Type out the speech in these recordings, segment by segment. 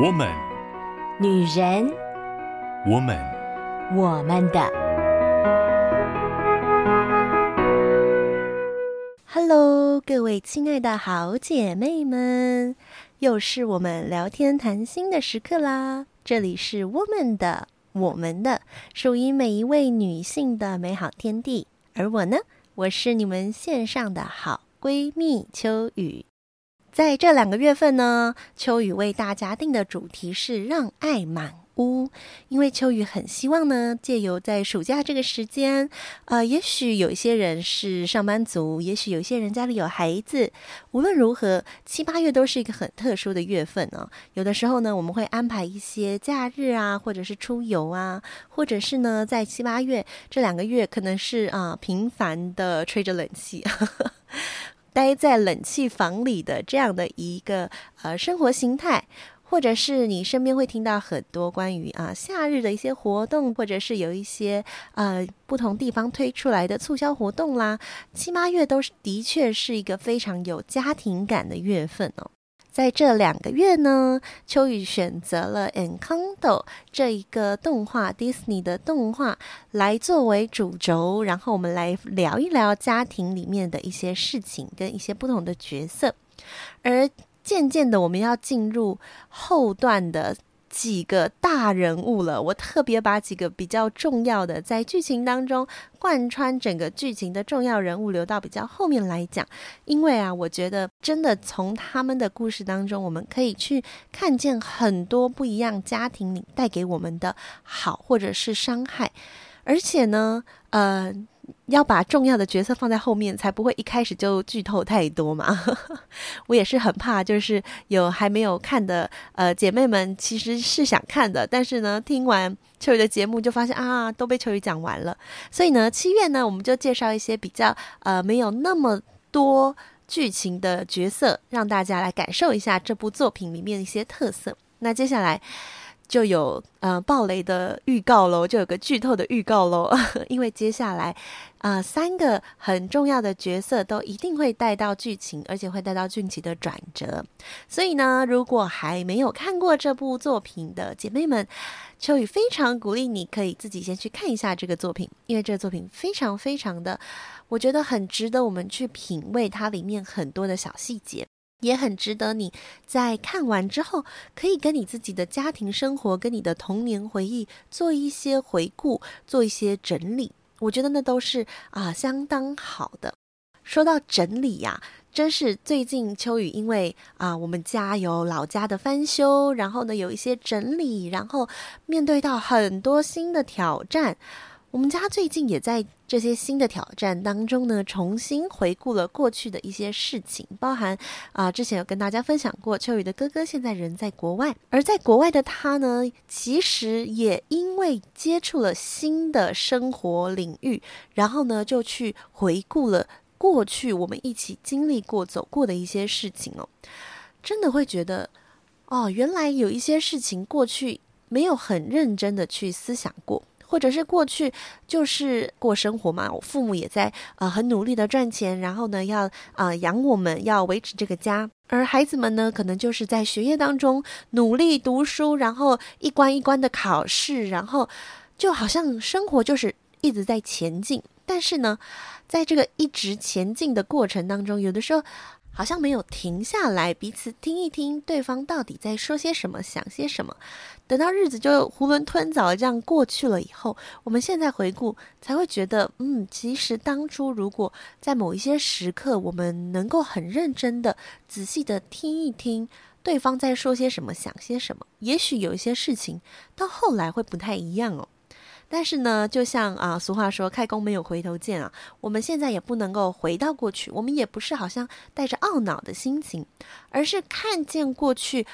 我们，女人，我们，我们的。Hello，各位亲爱的好姐妹们，又是我们聊天谈心的时刻啦！这里是 Woman 的，我们的，属于每一位女性的美好天地。而我呢，我是你们线上的好闺蜜秋雨。在这两个月份呢，秋雨为大家定的主题是让爱满屋，因为秋雨很希望呢，借由在暑假这个时间，呃，也许有一些人是上班族，也许有一些人家里有孩子，无论如何，七八月都是一个很特殊的月份呢、哦。有的时候呢，我们会安排一些假日啊，或者是出游啊，或者是呢，在七八月这两个月，可能是啊，频繁的吹着冷气。待在冷气房里的这样的一个呃生活形态，或者是你身边会听到很多关于啊夏日的一些活动，或者是有一些呃不同地方推出来的促销活动啦，七八月都是的确是一个非常有家庭感的月份哦。在这两个月呢，秋雨选择了《Encanto》这一个动画，Disney 的动画来作为主轴，然后我们来聊一聊家庭里面的一些事情跟一些不同的角色，而渐渐的，我们要进入后段的。几个大人物了，我特别把几个比较重要的，在剧情当中贯穿整个剧情的重要人物留到比较后面来讲，因为啊，我觉得真的从他们的故事当中，我们可以去看见很多不一样家庭里带给我们的好或者是伤害，而且呢，呃。要把重要的角色放在后面，才不会一开始就剧透太多嘛。我也是很怕，就是有还没有看的呃姐妹们，其实是想看的，但是呢，听完秋雨的节目就发现啊，都被秋雨讲完了。所以呢，七月呢，我们就介绍一些比较呃没有那么多剧情的角色，让大家来感受一下这部作品里面的一些特色。那接下来。就有呃爆雷的预告喽，就有个剧透的预告喽，因为接下来啊、呃、三个很重要的角色都一定会带到剧情，而且会带到剧情的转折。所以呢，如果还没有看过这部作品的姐妹们，秋雨非常鼓励你可以自己先去看一下这个作品，因为这个作品非常非常的，我觉得很值得我们去品味它里面很多的小细节。也很值得你在看完之后，可以跟你自己的家庭生活、跟你的童年回忆做一些回顾，做一些整理。我觉得那都是啊相当好的。说到整理呀，真是最近秋雨因为啊我们家有老家的翻修，然后呢有一些整理，然后面对到很多新的挑战。我们家最近也在这些新的挑战当中呢，重新回顾了过去的一些事情，包含啊、之前有跟大家分享过，秋雨的哥哥现在人在国外，而在国外的他呢，其实也因为接触了新的生活领域，然后呢，就去回顾了过去我们一起经历过、走过的一些事情哦，真的会觉得，哦，原来有一些事情过去没有很认真的去思想过。或者是过去就是过生活嘛，我父母也在呃很努力的赚钱，然后呢要啊、养我们，要维持这个家，而孩子们呢可能就是在学业当中努力读书，然后一关一关的考试，然后就好像生活就是一直在前进，但是呢，在这个一直前进的过程当中，有的时候。好像没有停下来，彼此听一听对方到底在说些什么，想些什么。等到日子就囫囵吞枣这样过去了以后，我们现在回顾才会觉得，嗯，其实当初如果在某一些时刻，我们能够很认真的、仔细的听一听对方在说些什么，想些什么，也许有一些事情到后来会不太一样哦。但是呢，就像啊，俗话说“开弓没有回头箭”啊，我们现在也不能够回到过去，我们也不是好像带着懊恼的心情，而是看见过去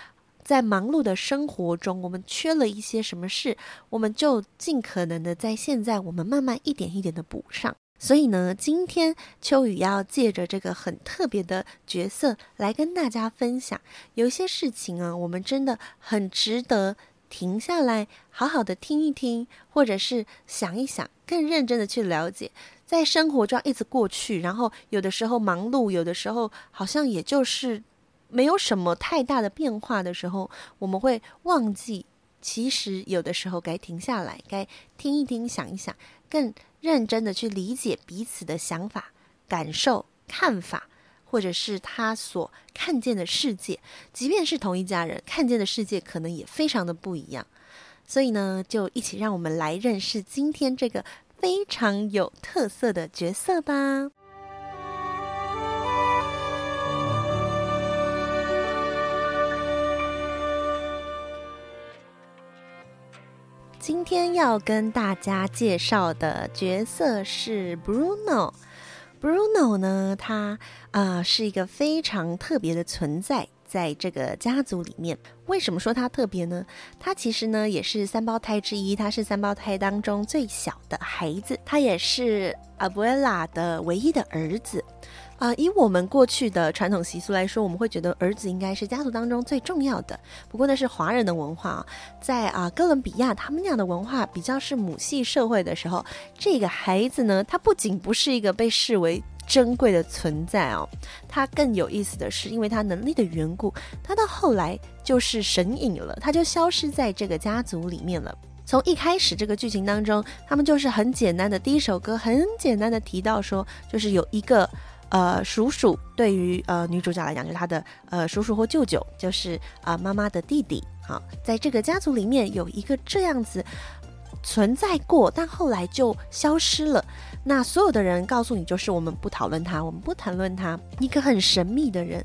在忙碌的生活中，我们缺了一些什么事，我们就尽可能的在现在，我们慢慢一点一点的补上。所以呢，今天秋雨要借着这个很特别的角色来跟大家分享，有些事情啊，我们真的很值得。停下来，好好的听一听，或者是想一想，更认真的去了解，在生活中一直过去，然后有的时候忙碌，有的时候好像也就是没有什么太大的变化的时候，我们会忘记，其实有的时候该停下来，该听一听，想一想，更认真的去理解彼此的想法、感受、看法，或者是他所看见的世界。即便是同一家人，看见的世界可能也非常的不一样。所以呢，就一起让我们来认识今天这个非常有特色的角色吧。今天要跟大家介绍的角色是 Bruno。Bruno 呢，他啊、是一个非常特别的存在，在这个家族里面。为什么说他特别呢？他其实呢也是三胞胎之一，他是三胞胎当中最小的孩子，他也是 Abuela 的唯一的儿子。啊、以我们过去的传统习俗来说，我们会觉得儿子应该是家族当中最重要的。不过那是华人的文化啊，在啊、哥伦比亚，他们那样的文化比较是母系社会的时候，这个孩子呢，他不仅不是一个被视为珍贵的存在哦，他更有意思的是，因为他能力的缘故，他到后来就是神隐了，他就消失在这个家族里面了。从一开始这个剧情当中，他们就是很简单的第一首歌，很简单的提到说，就是有一个。呃，叔叔对于呃女主角来讲，就是她的呃叔叔或舅舅，就是啊、呃、妈妈的弟弟。好，在这个家族里面有一个这样子存在过，但后来就消失了。那所有的人告诉你，就是我们不讨论他，我们不谈论他，一个很神秘的人，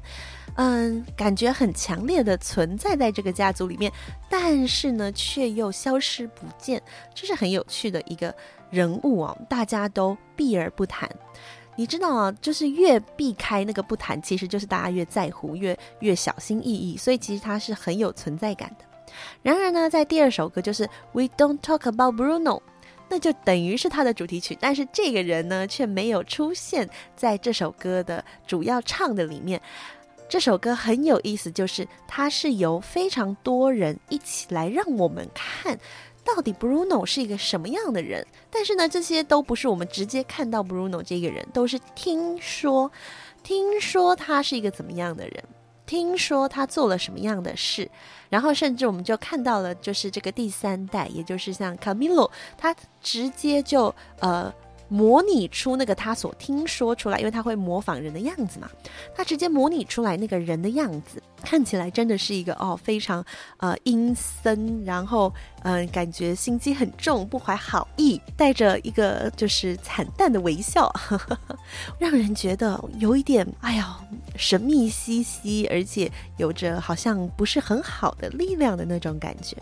嗯，感觉很强烈的存在在这个家族里面，但是呢，却又消失不见，这是很有趣的一个人物哦，大家都避而不谈。你知道啊，就是越避开那个不谈，其实就是大家越在乎，越越小心翼翼，所以其实他是很有存在感的。然而呢，在第二首歌就是 We Don't Talk About Bruno，那就等于是他的主题曲，但是这个人呢却没有出现在这首歌的主要唱的里面。这首歌很有意思，就是它是由非常多人一起来让我们看。到底 Bruno 是一个什么样的人？但是呢，这些都不是我们直接看到 Bruno 这个人，都是听说，听说他是一个怎么样的人，听说他做了什么样的事，然后甚至我们就看到了，就是这个第三代，也就是像 Camilo，他直接就呃。模拟出那个他所听说出来，因为他会模仿人的样子嘛，他直接模拟出来那个人的样子，看起来真的是一个哦非常呃阴森，然后嗯、感觉心机很重，不怀好意，带着一个就是惨淡的微笑，呵 呵让人觉得有一点哎呀神秘兮兮，而且有着好像不是很好的力量的那种感觉。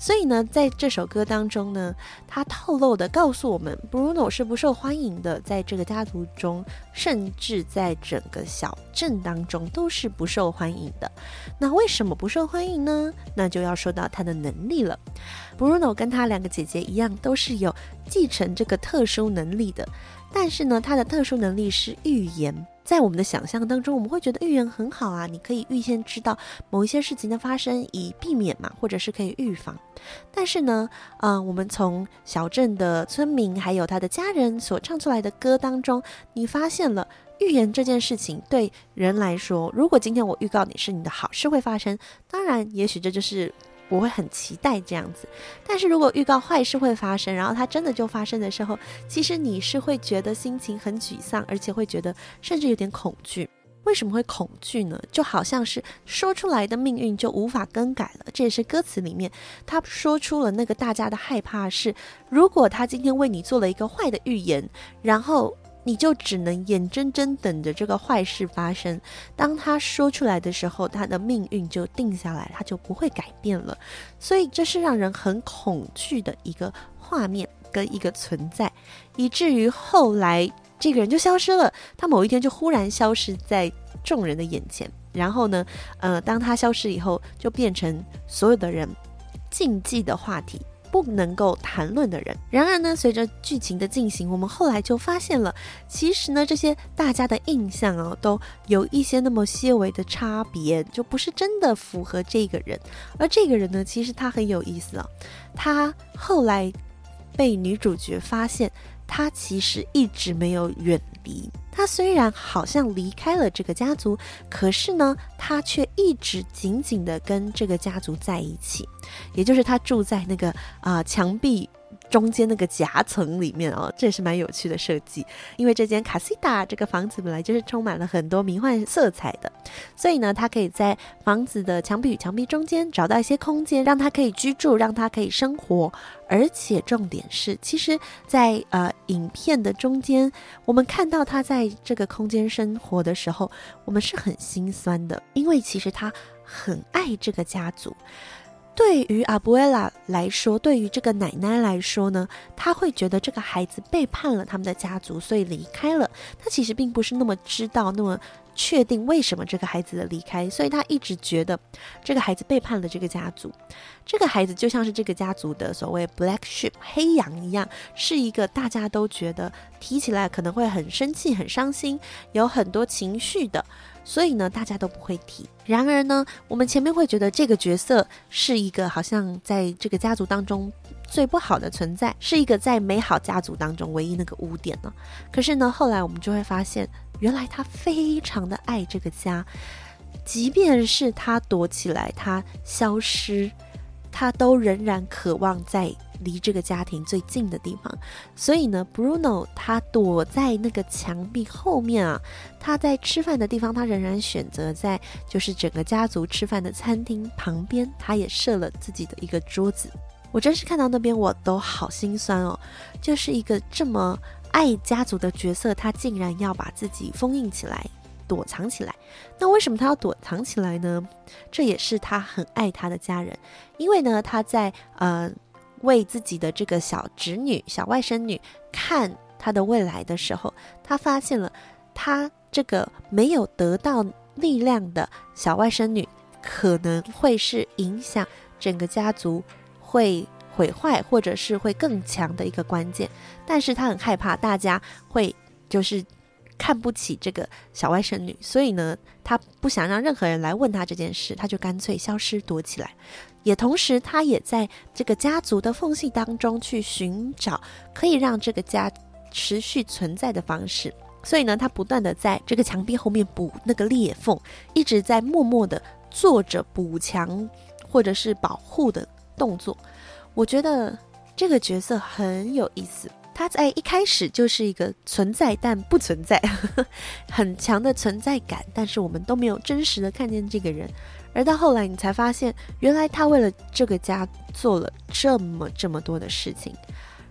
所以呢，在这首歌当中呢，他透露的告诉我们，Bruno 是不受欢迎的，在这个家族中，甚至在整个小镇当中都是不受欢迎的。那为什么不受欢迎呢？那就要说到他的能力了。Bruno 跟他两个姐姐一样，都是有继承这个特殊能力的，但是呢，他的特殊能力是预言。在我们的想象当中，我们会觉得预言很好啊，你可以预先知道某一些事情的发生，以避免嘛，或者是可以预防。但是呢，啊、我们从小镇的村民还有他的家人所唱出来的歌当中，你发现了预言这件事情对人来说，如果今天我预告你是你的好事会发生，当然，也许这就是。我会很期待这样子，但是如果预告坏事会发生，然后它真的就发生的时候，其实你是会觉得心情很沮丧，而且会觉得甚至有点恐惧。为什么会恐惧呢？就好像是说出来的命运就无法更改了。这也是歌词里面他说出了那个大家的害怕是，如果他今天为你做了一个坏的预言，然后。你就只能眼睁睁等着这个坏事发生。当他说出来的时候，他的命运就定下来，他就不会改变了。所以这是让人很恐惧的一个画面跟一个存在，以至于后来这个人就消失了。他某一天就忽然消失在众人的眼前，然后呢，呃，当他消失以后，就变成所有的人禁忌的话题。不能够谈论的人。然而呢，随着剧情的进行，我们后来就发现了，其实呢，这些大家的印象哦，都有一些那么些微的差别，就不是真的符合这个人。而这个人呢，其实他很有意思哦，他后来被女主角发现，他其实一直没有远离。他虽然好像离开了这个家族，可是呢，他却一直紧紧的跟这个家族在一起，也就是他住在那个啊、墙壁。中间那个夹层里面哦，这也是蛮有趣的设计。因为这间卡西达这个房子本来就是充满了很多迷幻色彩的，所以呢，他可以在房子的墙壁与墙壁中间找到一些空间，让他可以居住，让他可以生活。而且重点是，其实在，在呃影片的中间，我们看到他在这个空间生活的时候，我们是很心酸的，因为其实他很爱这个家族。对于阿布埃拉来说，对于这个奶奶来说呢，她会觉得这个孩子背叛了他们的家族，所以离开了。她其实并不是那么知道、那么确定为什么这个孩子的离开，所以她一直觉得这个孩子背叛了这个家族。这个孩子就像是这个家族的所谓 Black Sheep 黑羊一样，是一个大家都觉得提起来可能会很生气、很伤心，有很多情绪的。所以呢，大家都不会提。然而呢，我们前面会觉得这个角色是一个好像在这个家族当中最不好的存在，是一个在美好家族当中唯一那个污点呢。可是呢，后来我们就会发现，原来他非常的爱这个家，即便是他躲起来，他消失，他都仍然渴望在。离这个家庭最近的地方，所以呢，Bruno 他躲在那个墙壁后面啊，他在吃饭的地方，他仍然选择在就是整个家族吃饭的餐厅旁边，他也设了自己的一个桌子。我真是看到那边我都好心酸哦，就是一个这么爱家族的角色，他竟然要把自己封印起来，躲藏起来。那为什么他要躲藏起来呢？这也是他很爱他的家人，因为呢，他在呃。为自己的这个小侄女、小外甥女看她的未来的时候，他发现了他这个没有得到力量的小外甥女，可能会是影响整个家族会毁坏，或者是会更强的一个关键。但是他很害怕大家会就是看不起这个小外甥女，所以呢，他不想让任何人来问他这件事，他就干脆消失躲起来。也同时，他也在这个家族的缝隙当中去寻找可以让这个家持续存在的方式。所以呢，他不断的在这个墙壁后面补那个裂缝，一直在默默的做着补墙或者是保护的动作。我觉得这个角色很有意思。他在一开始就是一个存在但不存在，很强的存在感，但是我们都没有真实的看见这个人。而到后来，你才发现，原来他为了这个家做了这么这么多的事情。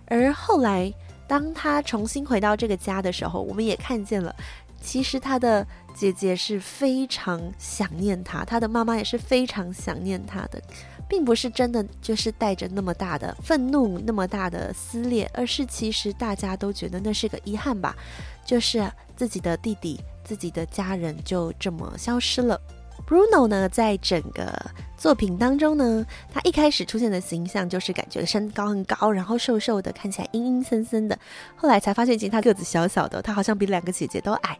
而后来，当他重新回到这个家的时候，我们也看见了，其实他的姐姐是非常想念他，他的妈妈也是非常想念他的，并不是真的就是带着那么大的愤怒、那么大的撕裂，而是其实大家都觉得那是个遗憾吧，就是自己的弟弟、自己的家人就这么消失了。Bruno 呢，在整个作品当中呢，他一开始出现的形象就是感觉身高很高，然后瘦瘦的，看起来阴阴森森的。后来才发现，其实他个子小小的，他好像比两个姐姐都矮，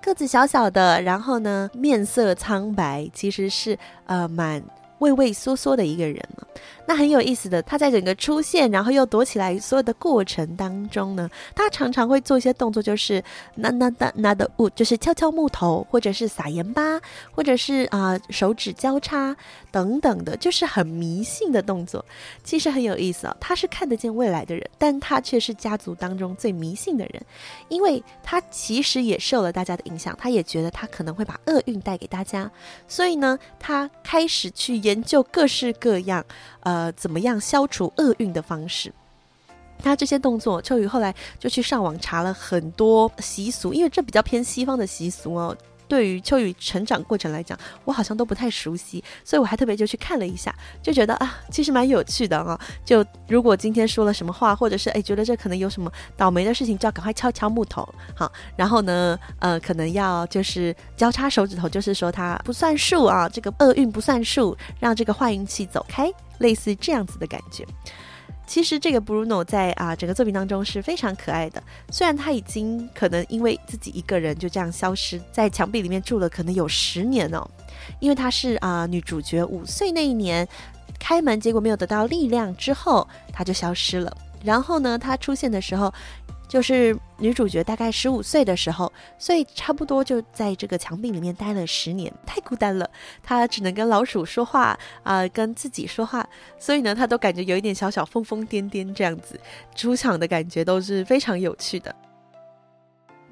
个子小小的，然后呢，面色苍白，其实是呃蛮。畏畏缩缩的一个人嘛，那很有意思的。他在整个出现，然后又躲起来，所有的过程当中呢，他常常会做一些动作，就是拿拿拿拿的物，就是敲敲木头，或者是撒盐巴，或者是啊、手指交叉等等的，就是很迷信的动作。其实很有意思哦，他是看得见未来的人，但他却是家族当中最迷信的人，因为他其实也受了大家的影响，他也觉得他可能会把厄运带给大家，所以呢，他开始去。研究各式各样，呃，怎么样消除厄运的方式。他这些动作，秋雨后来就去上网查了很多习俗，因为这比较偏西方的习俗哦。对于秋雨成长过程来讲，我好像都不太熟悉，所以我还特别就去看了一下，就觉得啊，其实蛮有趣的啊。就如果今天说了什么话，或者是哎觉得这可能有什么倒霉的事情，就要赶快敲敲木头，好，然后呢，呃，可能要就是交叉手指头，就是说它不算数啊，这个厄运不算数，让这个坏运气走开，类似这样子的感觉。其实这个 Bruno 在啊整个作品当中是非常可爱的，虽然他已经可能因为自己一个人就这样消失在墙壁里面住了，可能有十年哦，因为他是啊女主角五岁那一年开门，结果没有得到力量之后，他就消失了。然后呢，他出现的时候，就是女主角大概十五岁的时候，所以差不多就在这个墙壁里面待了十年，太孤单了。他只能跟老鼠说话啊、跟自己说话，所以呢，他都感觉有一点小小疯疯癫癫这样子。出场的感觉都是非常有趣的。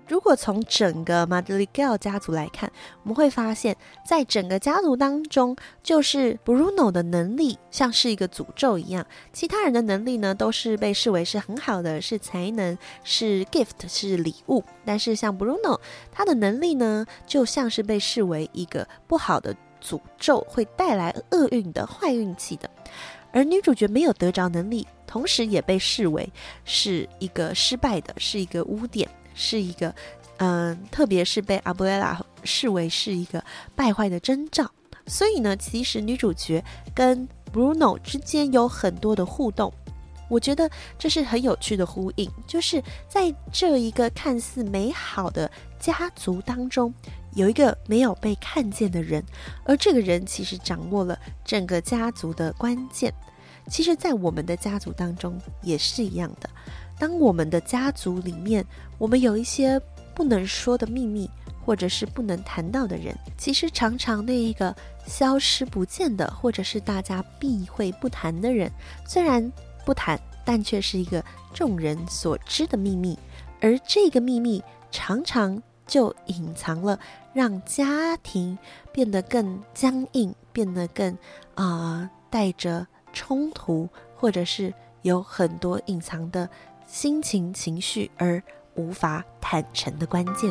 如果从整个马德里盖尔家族来看，我们会发现，在整个家族当中，就是 Bruno 的能力像是一个诅咒一样，其他人的能力呢都是被视为是很好的，是才能，是 gift，是礼物。但是像 Bruno，他的能力呢就像是被视为一个不好的诅咒，会带来厄运的坏运气的。而女主角没有得着能力，同时也被视为是一个失败的，是一个污点。是一个，嗯、特别是被阿布雷拉视为是一个败坏的征兆，所以呢，其实女主角跟 Bruno 之间有很多的互动，我觉得这是很有趣的呼应，就是在这一个看似美好的家族当中，有一个没有被看见的人，而这个人其实掌握了整个家族的关键。其实，在我们的家族当中也是一样的。当我们的家族里面，我们有一些不能说的秘密，或者是不能谈到的人，其实常常那一个消失不见的，或者是大家避讳不谈的人，虽然不谈，但却是一个众人所知的秘密。而这个秘密常常就隐藏了，让家庭变得更僵硬，变得更啊、带着冲突，或者是有很多隐藏的。心情、情绪而无法坦诚的关键。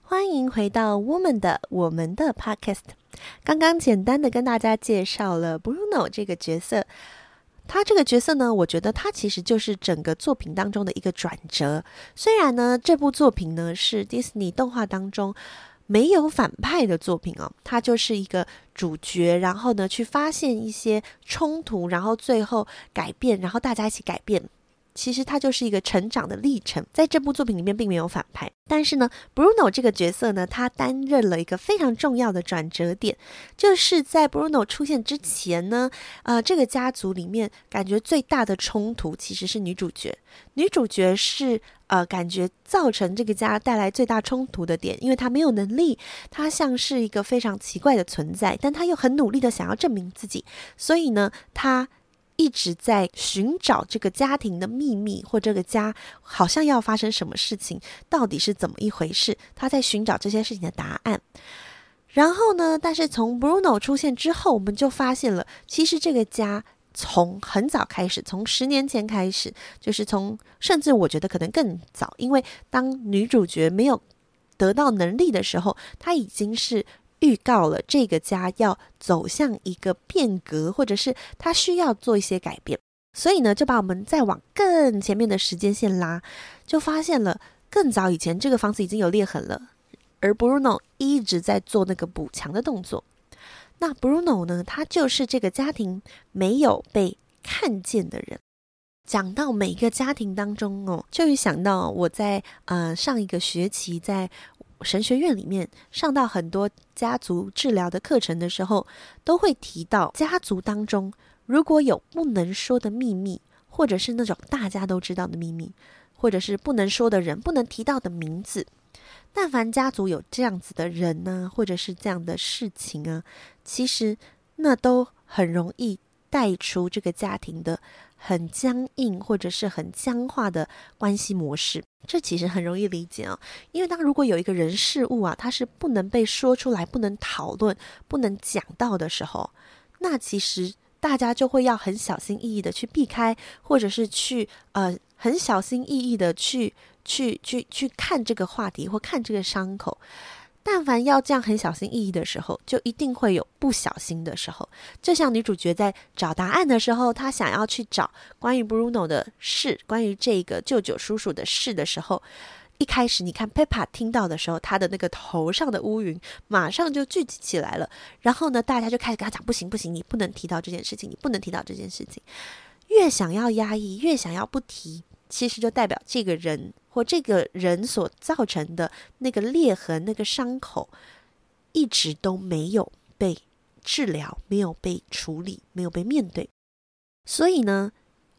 欢迎回到《Woman 的我们的 Podcast》。刚刚简单的跟大家介绍了 Bruno 这个角色，他这个角色呢，我觉得他其实就是整个作品当中的一个转折。虽然呢，这部作品呢是 Disney 动画当中。没有反派的作品哦，他就是一个主角，然后呢，去发现一些冲突，然后最后改变，然后大家一起改变。其实它就是一个成长的历程，在这部作品里面并没有反派，但是呢，Bruno 这个角色呢，他担任了一个非常重要的转折点，就是在 Bruno 出现之前呢，呃，这个家族里面感觉最大的冲突其实是女主角，女主角是呃，感觉造成这个家带来最大冲突的点，因为她没有能力，她像是一个非常奇怪的存在，但她又很努力的想要证明自己，所以呢，她。一直在寻找这个家庭的秘密，或这个家好像要发生什么事情，到底是怎么一回事？他在寻找这些事情的答案。然后呢，但是从 Bruno 出现之后，我们就发现了，其实这个家从很早开始，从十年前开始，就是从甚至我觉得可能更早，因为当女主角没有得到能力的时候，她已经是。预告了这个家要走向一个变革，或者是他需要做一些改变，所以呢，就把我们再往更前面的时间线拉，就发现了更早以前这个房子已经有裂痕了，而 Bruno 一直在做那个补墙的动作。那 Bruno 呢，他就是这个家庭没有被看见的人。讲到每一个家庭当中哦，就会想到我在呃上一个学期在。神学院里面上到很多家族治疗的课程的时候，都会提到家族当中如果有不能说的秘密，或者是那种大家都知道的秘密，或者是不能说的人、不能提到的名字，但凡家族有这样子的人呢，或者是这样的事情啊，其实那都很容易带出这个家庭的。很僵硬或者是很僵化的关系模式，这其实很容易理解啊。因为当如果有一个人事物啊，它是不能被说出来、不能讨论、不能讲到的时候，那其实大家就会要很小心翼翼的去避开，或者是去呃很小心翼翼的去去去去看这个话题或看这个伤口。但凡要这样很小心翼翼的时候，就一定会有不小心的时候。就像女主角在找答案的时候，她想要去找关于 Bruno 的事，关于这个舅舅叔叔的事的时候，一开始你看 Peppa 听到的时候，她的那个头上的乌云马上就聚集起来了。然后呢，大家就开始跟她讲：不行不行，你不能提到这件事情，你不能提到这件事情。越想要压抑，越想要不提。其实就代表这个人或这个人所造成的那个裂痕、那个伤口，一直都没有被治疗，没有被处理，没有被面对。所以呢，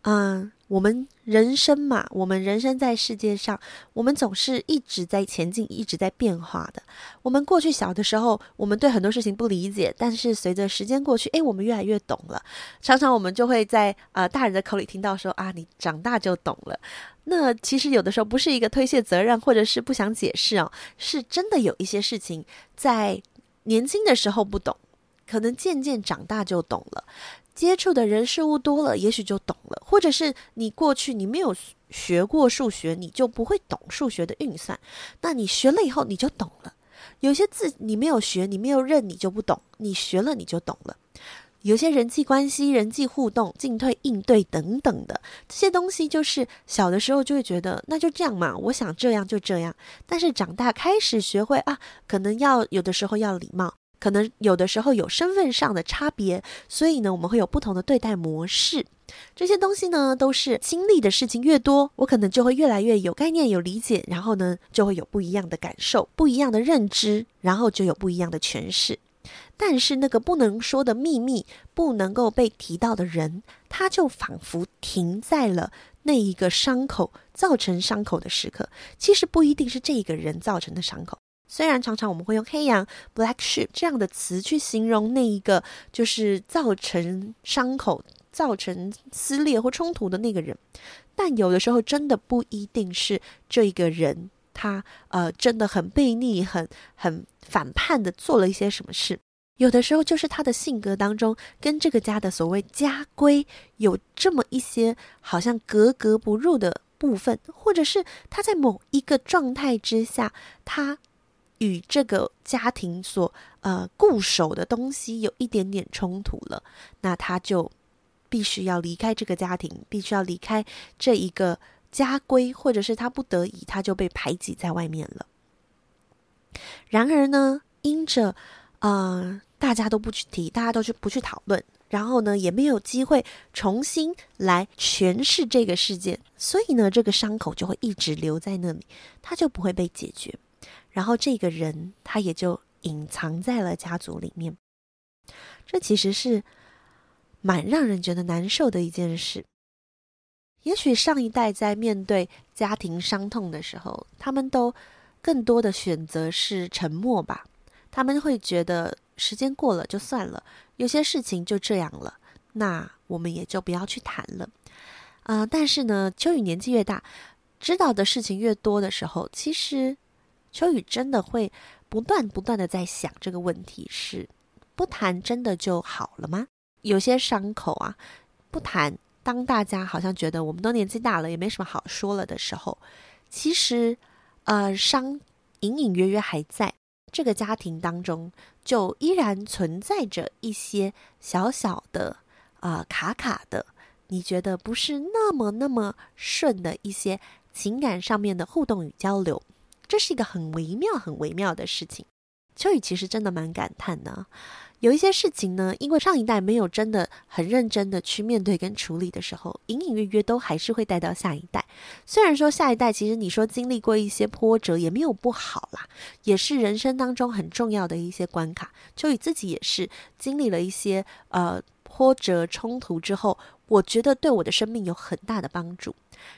嗯。我们人生嘛，我们人生在世界上，我们总是一直在前进，一直在变化的。我们过去小的时候，我们对很多事情不理解，但是随着时间过去，诶，我们越来越懂了。常常我们就会在呃大人的口里听到说啊，你长大就懂了。那其实有的时候不是一个推卸责任，或者是不想解释哦，是真的有一些事情在年轻的时候不懂，可能渐渐长大就懂了。接触的人事物多了，也许就懂了；或者是你过去你没有学过数学，你就不会懂数学的运算。那你学了以后，你就懂了。有些字你没有学，你没有认，你就不懂；你学了，你就懂了。有些人际关系、人际互动、进退应对等等的这些东西，就是小的时候就会觉得那就这样嘛，我想这样就这样。但是长大开始学会啊，可能要有的时候要礼貌。可能有的时候有身份上的差别，所以呢，我们会有不同的对待模式。这些东西呢，都是经历的事情越多，我可能就会越来越有概念、有理解，然后呢，就会有不一样的感受、不一样的认知，然后就有不一样的诠释。但是那个不能说的秘密、不能够被提到的人，他就仿佛停在了那一个伤口造成伤口的时刻。其实不一定是这个人造成的伤口。虽然常常我们会用“黑羊 ”（black sheep） 这样的词去形容那一个就是造成伤口、造成撕裂或冲突的那个人，但有的时候真的不一定是这一个人，他呃真的很悖逆、很很反叛的做了一些什么事。有的时候就是他的性格当中跟这个家的所谓家规有这么一些好像格格不入的部分，或者是他在某一个状态之下，他。与这个家庭所呃固守的东西有一点点冲突了，那他就必须要离开这个家庭，必须要离开这一个家规，或者是他不得已，他就被排挤在外面了。然而呢，因着呃大家都不去提，大家都去不去讨论，然后呢也没有机会重新来诠释这个事件，所以呢这个伤口就会一直留在那里，他就不会被解决。然后这个人他也就隐藏在了家族里面，这其实是蛮让人觉得难受的一件事。也许上一代在面对家庭伤痛的时候，他们都更多的选择是沉默吧。他们会觉得时间过了就算了，有些事情就这样了，那我们也就不要去谈了。啊、但是呢，秋雨年纪越大，知道的事情越多的时候，其实。秋雨真的会不断不断的在想这个问题：是不谈真的就好了吗？有些伤口啊，不谈，当大家好像觉得我们都年纪大了，也没什么好说了的时候，其实，呃，伤隐隐约约还在这个家庭当中，就依然存在着一些小小的啊、呃、卡卡的，你觉得不是那么那么顺的一些情感上面的互动与交流。这是一个很微妙、很微妙的事情。秋雨其实真的蛮感叹的，有一些事情呢，因为上一代没有真的很认真的去面对跟处理的时候，隐隐约约都还是会带到下一代。虽然说下一代其实你说经历过一些波折也没有不好啦，也是人生当中很重要的一些关卡。秋雨自己也是经历了一些呃波折冲突之后，我觉得对我的生命有很大的帮助。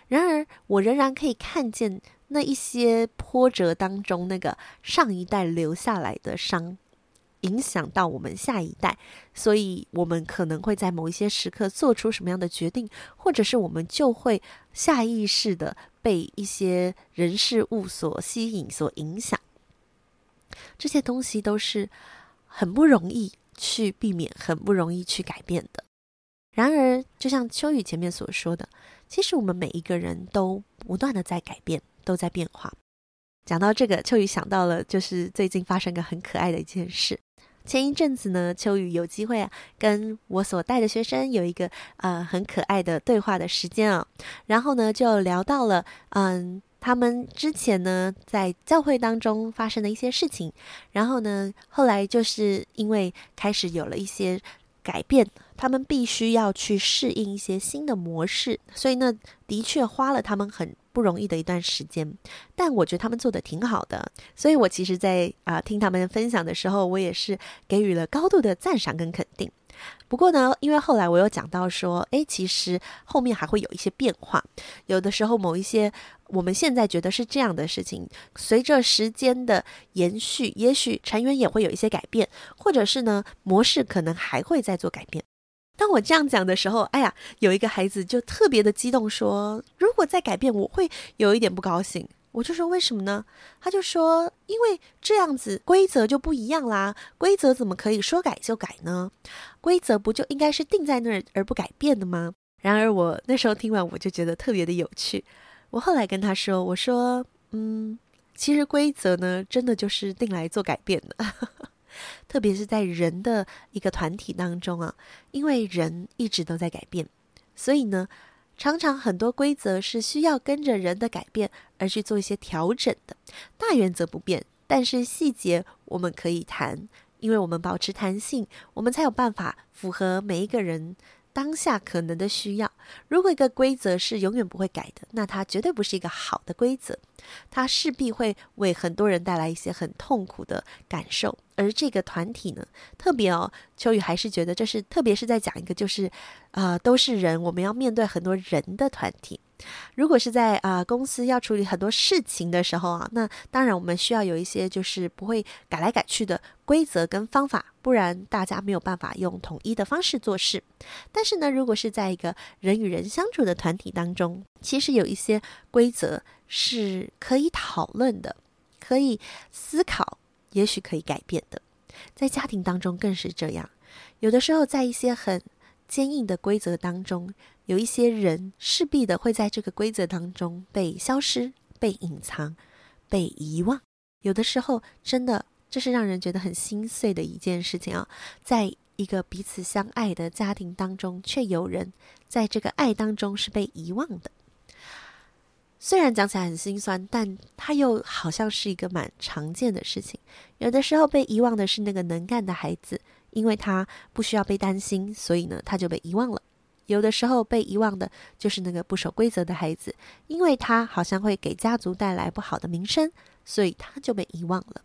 然而，我仍然可以看见。那一些波折当中，那个上一代留下来的伤，影响到我们下一代，所以我们可能会在某一些时刻做出什么样的决定，或者是我们就会下意识的被一些人事物所吸引、所影响。这些东西都是很不容易去避免、很不容易去改变的。然而，就像秋雨前面所说的，其实我们每一个人都不断的在改变。都在变化。讲到这个，秋雨想到了，就是最近发生个很可爱的一件事。前一阵子呢，秋雨有机会啊，跟我所带的学生有一个呃很可爱的对话的时间啊。然后呢，就聊到了嗯，他们之前呢在教会当中发生的一些事情。然后呢，后来就是因为开始有了一些改变，他们必须要去适应一些新的模式，所以呢，的确花了他们很不容易的一段时间，但我觉得他们做的挺好的，所以我其实在，啊听他们分享的时候，我也是给予了高度的赞赏跟肯定。不过呢，因为后来我有讲到说，诶，其实后面还会有一些变化，有的时候某一些我们现在觉得是这样的事情，随着时间的延续，也许成员也会有一些改变，或者是呢模式可能还会再做改变。当我这样讲的时候，哎呀，有一个孩子就特别的激动，说：“如果再改变，我会有一点不高兴。”我就说：“为什么呢？”他就说：“因为这样子规则就不一样啦，规则怎么可以说改就改呢？规则不就应该是定在那儿而不改变的吗？”然而我那时候听完，我就觉得特别的有趣。我后来跟他说：“我说，嗯，其实规则呢，真的就是定来做改变的。”特别是在人的一个团体当中啊，因为人一直都在改变，所以呢，常常很多规则是需要跟着人的改变而去做一些调整的。大原则不变，但是细节我们可以谈，因为我们保持弹性，我们才有办法符合每一个人当下可能的需要。如果一个规则是永远不会改的，那它绝对不是一个好的规则，它势必会为很多人带来一些很痛苦的感受。而这个团体呢，特别哦，秋雨还是觉得这是，特别是在讲一个就是，呃，都是人，我们要面对很多人的团体。如果是在啊、公司要处理很多事情的时候啊，那当然我们需要有一些就是不会改来改去的规则跟方法，不然大家没有办法用统一的方式做事。但是呢，如果是在一个人与人相处的团体当中，其实有一些规则是可以讨论的，可以思考，也许可以改变的。在家庭当中更是这样，有的时候在一些很坚硬的规则当中。有一些人势必的会在这个规则当中被消失、被隐藏、被遗忘。有的时候，真的这是让人觉得很心碎的一件事情啊！在一个彼此相爱的家庭当中，却有人在这个爱当中是被遗忘的。虽然讲起来很心酸，但它又好像是一个蛮常见的事情。有的时候被遗忘的是那个能干的孩子，因为他不需要被担心，所以呢，他就被遗忘了。有的时候被遗忘的就是那个不守规则的孩子，因为他好像会给家族带来不好的名声，所以他就被遗忘了。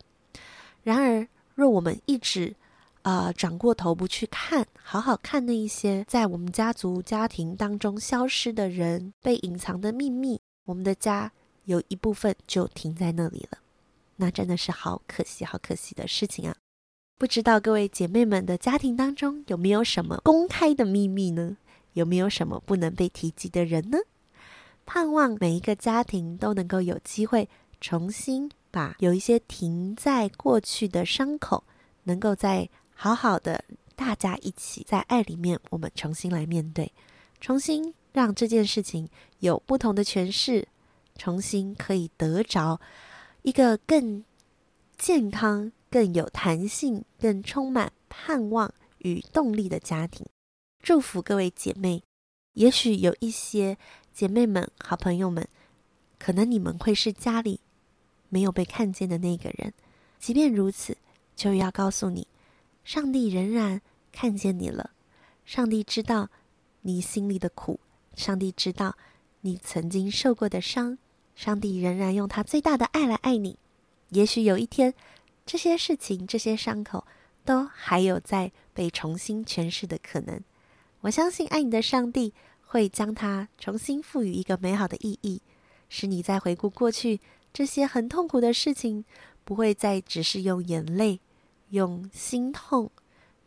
然而，若我们一直啊、呃、转过头不去看，好好看那一些在我们家族家庭当中消失的人、被隐藏的秘密，我们的家有一部分就停在那里了。那真的是好可惜、好可惜的事情啊！不知道各位姐妹们的家庭当中有没有什么公开的秘密呢？有没有什么不能被提及的人呢？盼望每一个家庭都能够有机会重新把有一些停在过去的伤口，能够再好好的大家一起在爱里面，我们重新来面对，重新让这件事情有不同的诠释，重新可以得着一个更健康、更有弹性、更充满盼望与动力的家庭。祝福各位姐妹，也许有一些姐妹们、好朋友们，可能你们会是家里没有被看见的那个人。即便如此，就要告诉你，上帝仍然看见你了。上帝知道你心里的苦，上帝知道你曾经受过的伤，上帝仍然用他最大的爱来爱你。也许有一天，这些事情、这些伤口，都还有在被重新诠释的可能。我相信爱你的上帝会将它重新赋予一个美好的意义，使你在回顾过去这些很痛苦的事情，不会再只是用眼泪、用心痛、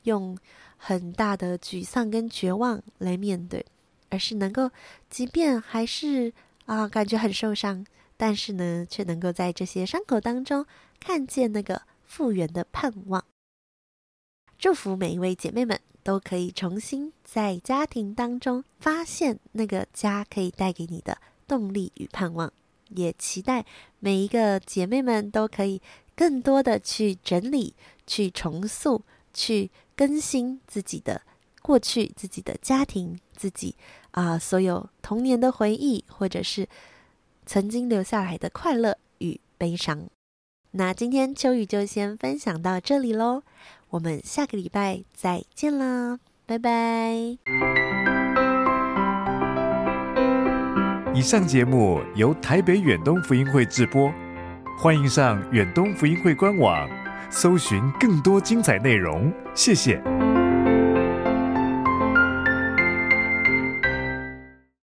用很大的沮丧跟绝望来面对，而是能够，即便还是啊感觉很受伤，但是呢，却能够在这些伤口当中看见那个复原的盼望。祝福每一位姐妹们。都可以重新在家庭当中发现那个家可以带给你的动力与盼望，也期待每一个姐妹们都可以更多的去整理、去重塑、去更新自己的过去、自己的家庭、自己啊、所有童年的回忆，或者是曾经留下来的快乐与悲伤。那今天秋雨就先分享到这里喽。我们下个礼拜再见啦，拜拜。以上节目由台北远东福音会直播，欢迎上远东福音会官网，搜寻更多精彩内容。谢谢。